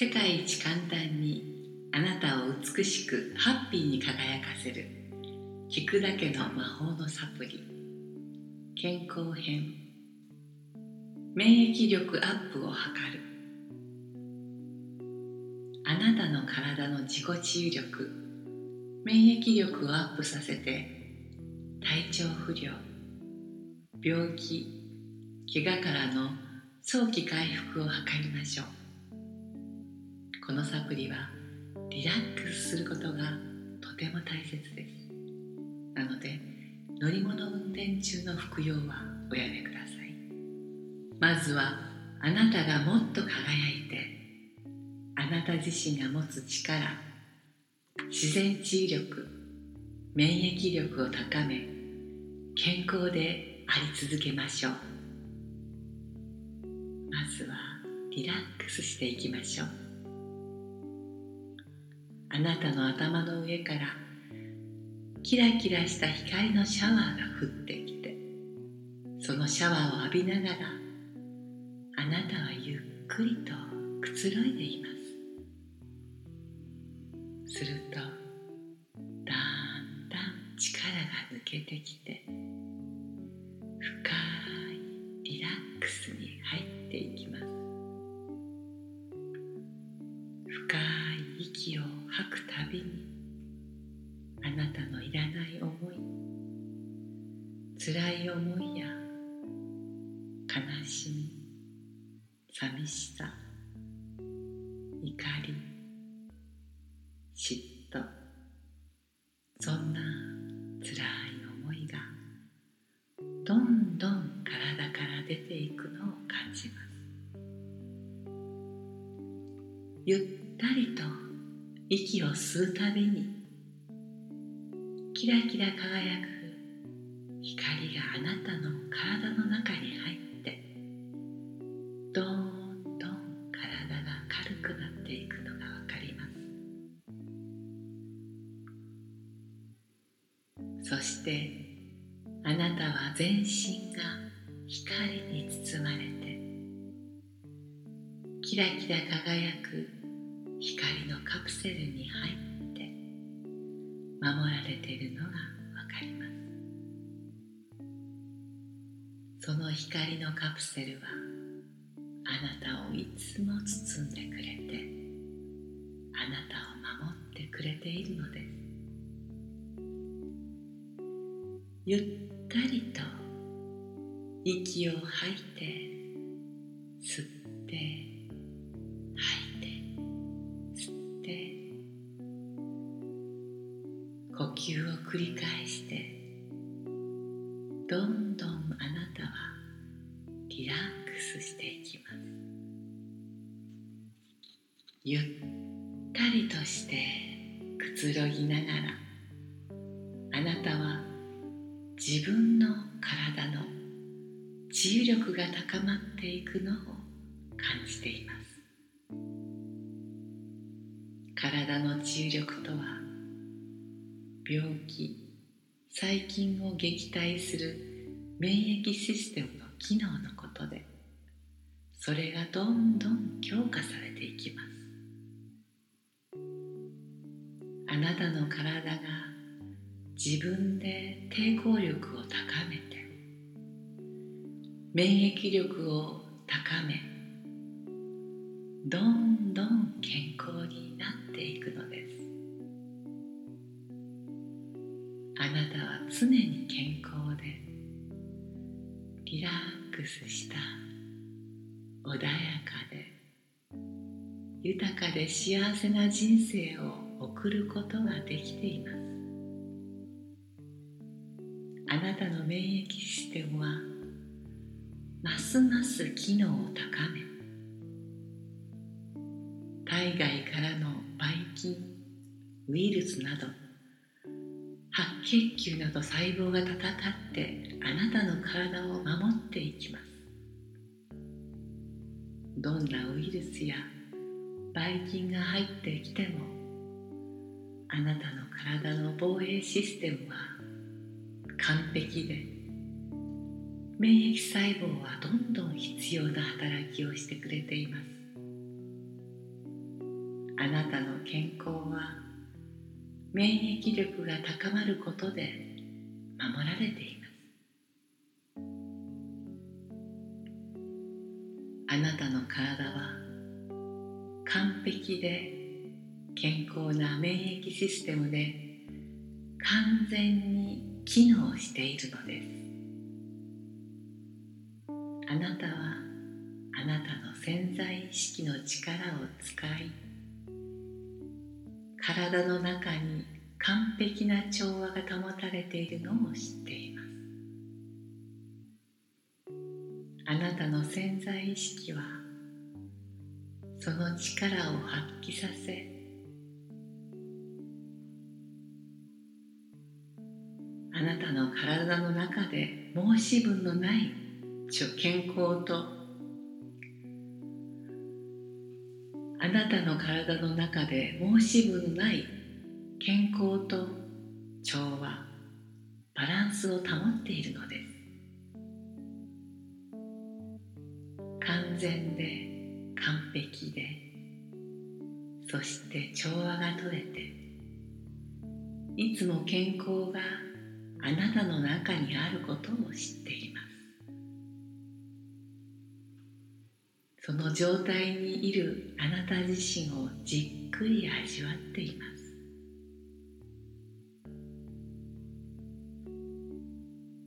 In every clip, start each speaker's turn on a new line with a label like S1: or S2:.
S1: 世界一簡単にあなたを美しくハッピーに輝かせる。聞くだけの魔法のサプリ。健康編。免疫力アップを図る。あなたの体の自己治癒力。免疫力をアップさせて体調不良。病気。怪我からの早期回復を図りましょう。このサプリはリラックスすることがとても大切です。なので乗り物運転中の服用はおやめください。まずはあなたがもっと輝いてあなた自身が持つ力自然治癒力免疫力を高め健康であり続けましょう。まずはリラックスしていきましょう。あなたの頭の上からキラキラした光のシャワーが降ってきてそのシャワーを浴びながらあなたはゆっくりとくつろいでいます。するとだんだん力が抜けてきて辛い思いや悲しみ寂しさ怒り嫉妬そんな辛い思いがどんどん体から出ていくのを感じます。ゆったりと息を吸うたびにキラキラ輝く体の中に入ってどんどん体が軽くなっていくのがわかります。そしてあなたは全身が光に包まれてキラキラ輝く光のカプセルに入って守られているのがその光のカプセルはあなたをいつも包んでくれてあなたを守ってくれているのです。ゆったりと息を吐いて吸って吐いて吸って呼吸を繰り返してゆったりとしてくつろぎながらあなたは自分の体の治癒力が高まっていくのを感じています。体の治癒力とは病気細菌を撃退する免疫システムの機能のことでそれがどんどん強化されていきます。なたの体が自分で抵抗力を高めて免疫力を高めどんどん健康になっていくのです。あなたは常に健康でリラックスした穏やかで豊かで幸せな人生を送ることができています。あなたの免疫システムはますます機能を高め体外からのばい菌ウイルスなど白血球など細胞が戦ってあなたの体を守っていきます。どんなウイルスやばい菌が入ってきてもあなたの体の防衛システムは完璧で免疫細胞はどんどん必要な働きをしてくれています。あなたの健康は免疫力が高まることで守られています。あなたの体は完璧で健康な免疫システムで完全に機能しているのです。あなたはあなたの潜在意識の力を使い体の中に完璧な調和が保たれているのを知っています。あなたの潜在意識はその力を発揮させ体の中で申し分のない健康とあなたの体の中で申し分のない健康と調和バランスを保っているのです。完全で完璧でそして調和が取れていつも健康があなたの中にあることを知っています。その状態にいるあなた自身をじっくり味わっています。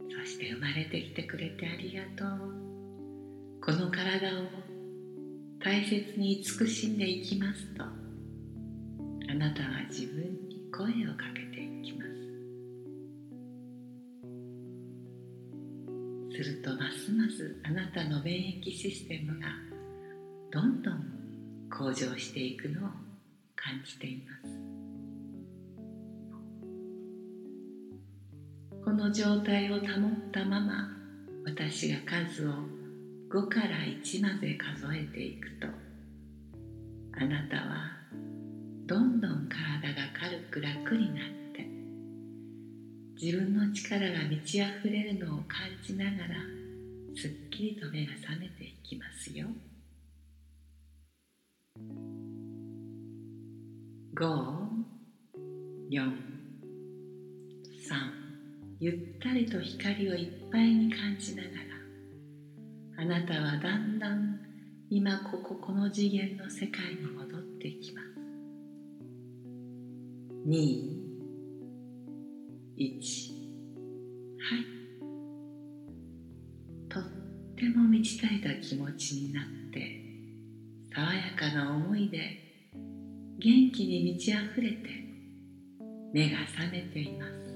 S1: そして生まれてきてくれてありがとう。この体を大切に慈しんでいきますとあなたは自分に声をかけてするとますますあなたの免疫システムがどんどん向上していくのを感じています。この状態を保ったまま私が数を5から1まで数えていくとあなたはどんどん体が軽く楽になって自分の力が満ち溢れるのを感じながらすっきりと目が覚めていきますよ。543ゆったりと光をいっぱいに感じながらあなたはだんだん今こここの次元の世界に戻っていきます。2 1はい。とっても満ち足りた気持ちになって爽やかな思いで元気に満ち溢れて目が覚めています。